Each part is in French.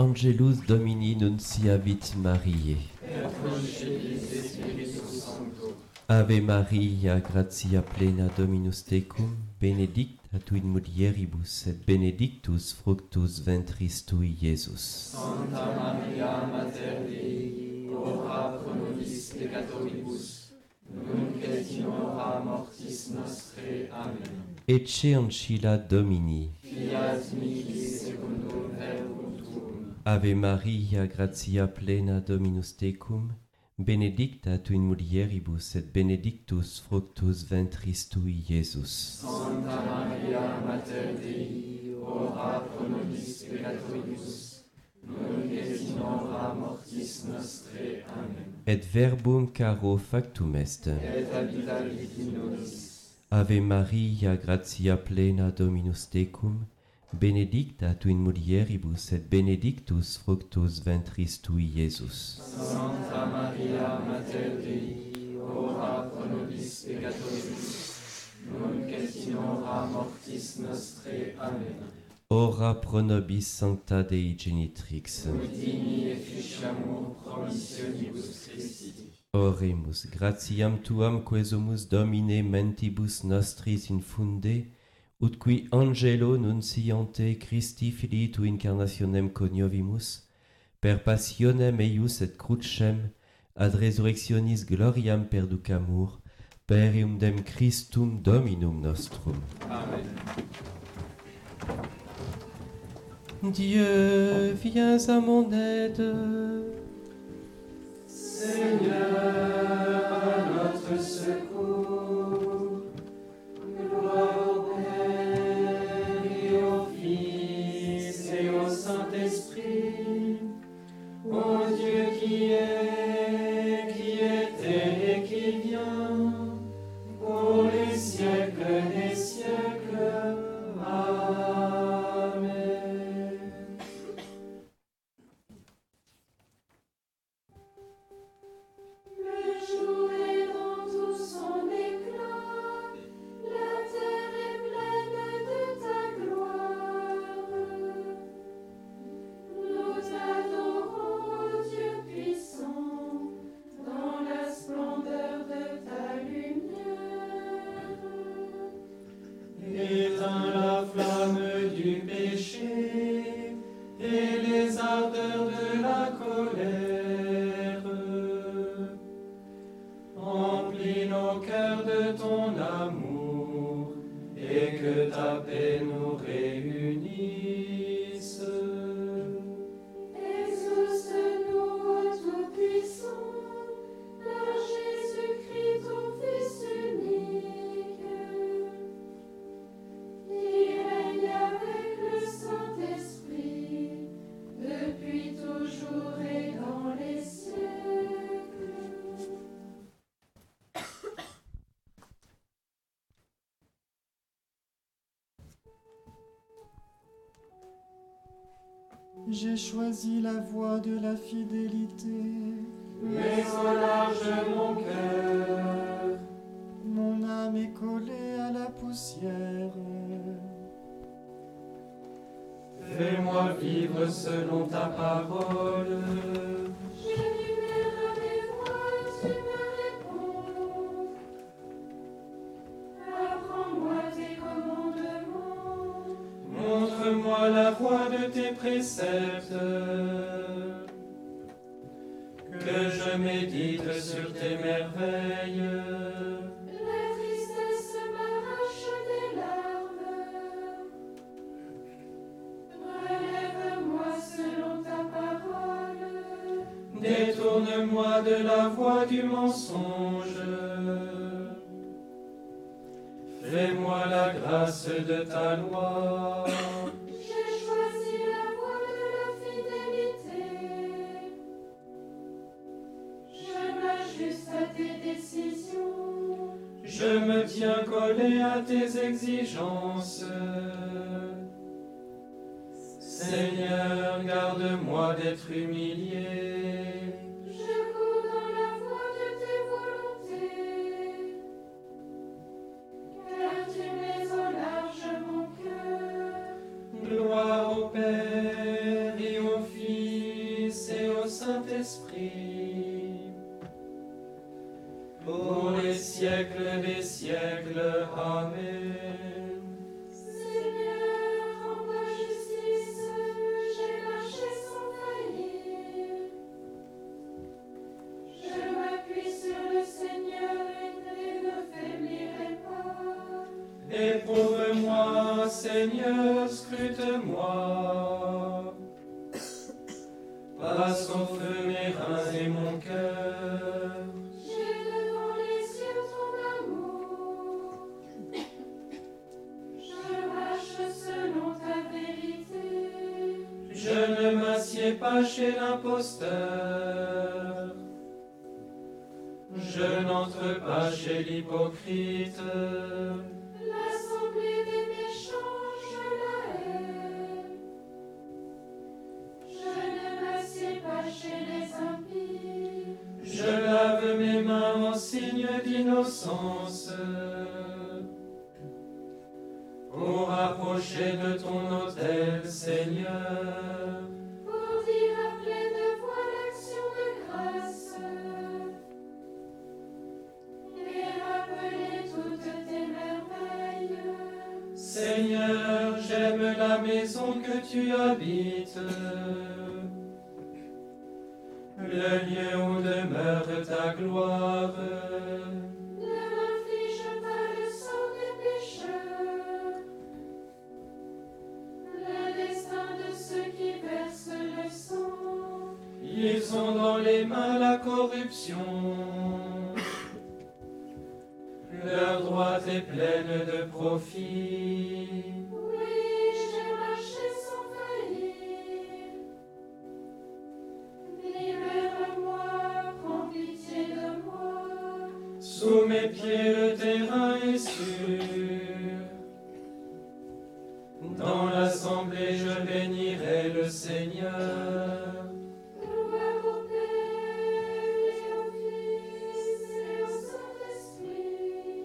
Angelus Domini nunciavit Mariae. Ave Maria, gratia plena Dominus tecum, benedicta tu in mulieribus et benedictus fructus ventris tui, Iesus. Santa Maria Mater Dei, ora pro nobis peccatoribus, nunc et in hora mortis nostre. Amen. Ecce ancilla Domini. Ave Maria, gratia plena Dominus tecum, benedicta tu in mulieribus et benedictus fructus ventris tui, Iesus. Santa Maria, Mater Dei, ora pro nobis peccatoribus, nunc et in hora mortis nostre. Amen. Et verbum caro factum est. Et habitavit in nobis. Ave Maria, gratia plena Dominus tecum, benedicta tu in mulieribus et benedictus fructus ventris tui, Iesus. Santa Maria Mater Dei, ora pro nobis peccatoribus, nunc et in hora mortis nostre. Amen. Ora pro nobis sancta Dei genitrix. Udini efficiamur promissionibus Christi. Oremus, gratiam tuam quesumus Domine mentibus nostris infunde, ut qui angelo nunciante Christi filii tu incarnationem coniovimus, per passionem eius et crucem, ad resurrectionis gloriam perducamur, per eundem Christum Dominum nostrum. Amen. Dieu, viens à mon aide. Seigneur, J'ai choisi la voie de la fidélité. Mais au large mon cœur, Mon âme est collée à la poussière. fais-moi vivre selon ta parole. De tes préceptes, que je médite sur tes merveilles. La tristesse m'arrache des larmes. Relève-moi selon ta parole. Détourne-moi de la voie du mensonge. Fais-moi la grâce de ta loi. je me tiens collé à tes exigences. Seigneur, garde-moi d'être humilié. Je cours dans la voie de tes volontés, car tu mets au large mon cœur. Gloire au Père et au Fils et au Saint-Esprit pour les siècles des siècles. Amen. Seigneur, en ta justice, j'ai marché sans faillir. Je m'appuie sur le Seigneur et ne faiblirai pas. Éprouve-moi, Seigneur, scrute-moi. Passe au feu mes reins et mon cœur. Pas chez l'imposteur. Je n'entre pas chez l'hypocrite. L'assemblée des méchants, je la hais. Je ne m'assieds pas chez les impies. Je lave mes mains en signe d'innocence. Pour rapprocher de ton autel, Seigneur. Maison que tu habites. Le lieu où demeure ta gloire. Mes pieds le terrain est sûr. Dans l'assemblée je bénirai le Seigneur. Gloire au Père et au Fils et au Saint-Esprit.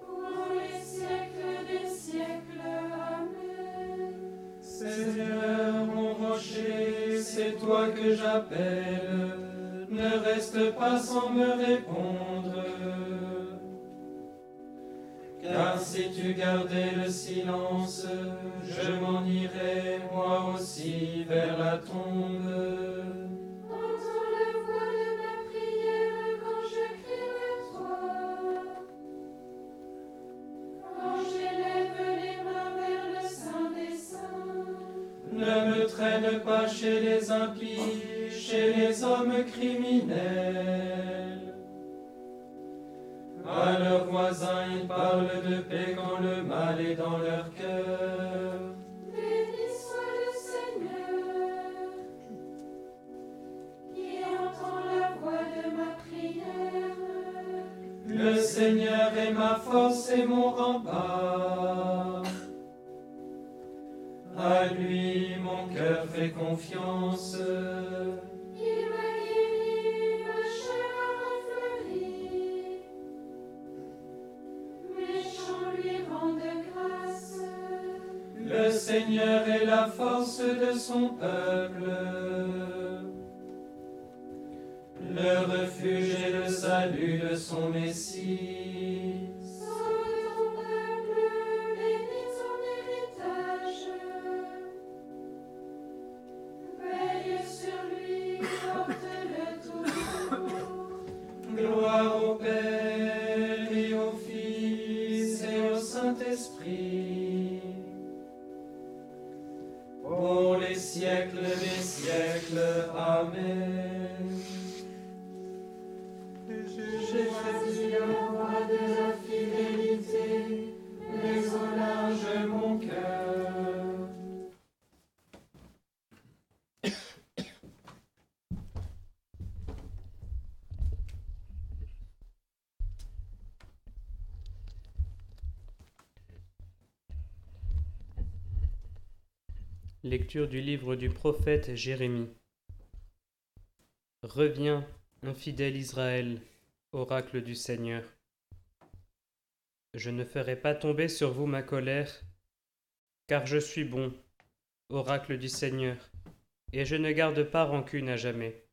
Pour les siècles des siècles. Amen. Seigneur, mon rocher, c'est toi que j'appelle. Reste pas sans me répondre. Car si tu gardais le silence, je m'en irais moi aussi vers la tombe. Entends la voix de ma prière quand je crie vers toi. Quand j'élève les mains vers le Saint des Saints. Ne me traîne pas chez les impies, chez les hommes criminels. À leurs voisins, ils parlent de paix quand le mal est dans leur cœur. Béni soit le Seigneur, qui entend la voix de ma prière. Le Seigneur est ma force et mon rempart. À lui, mon cœur fait confiance. Seigneur est la force de son peuple. Le refuge et le salut de son Messie. Lecture du livre du prophète Jérémie. Reviens, infidèle Israël, oracle du Seigneur. Je ne ferai pas tomber sur vous ma colère, car je suis bon, oracle du Seigneur, et je ne garde pas rancune à jamais.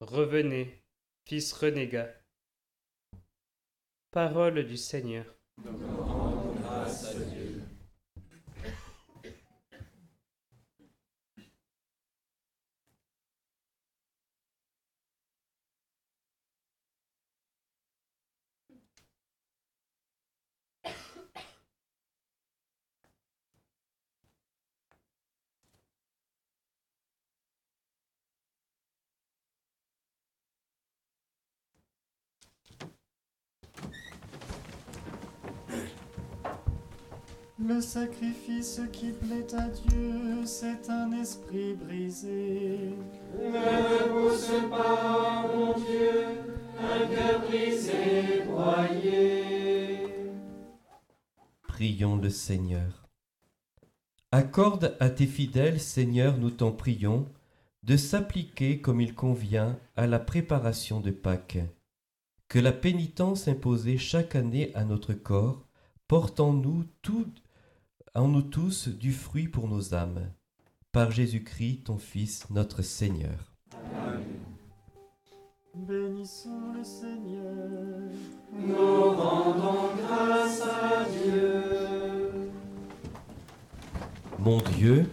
Revenez, fils renégat. Parole du Seigneur. Le sacrifice qui plaît à Dieu, c'est un esprit brisé. Ne pousse pas, mon Dieu, un cœur brisé, broyé. Prions le Seigneur. Accorde à tes fidèles, Seigneur, nous t'en prions, de s'appliquer comme il convient à la préparation de Pâques. Que la pénitence imposée chaque année à notre corps porte en nous, tout, en nous tous du fruit pour nos âmes? Par Jésus-Christ, ton Fils, notre Seigneur. Bénissons le Seigneur. Nous rendons grâce à Dieu. Mon Dieu,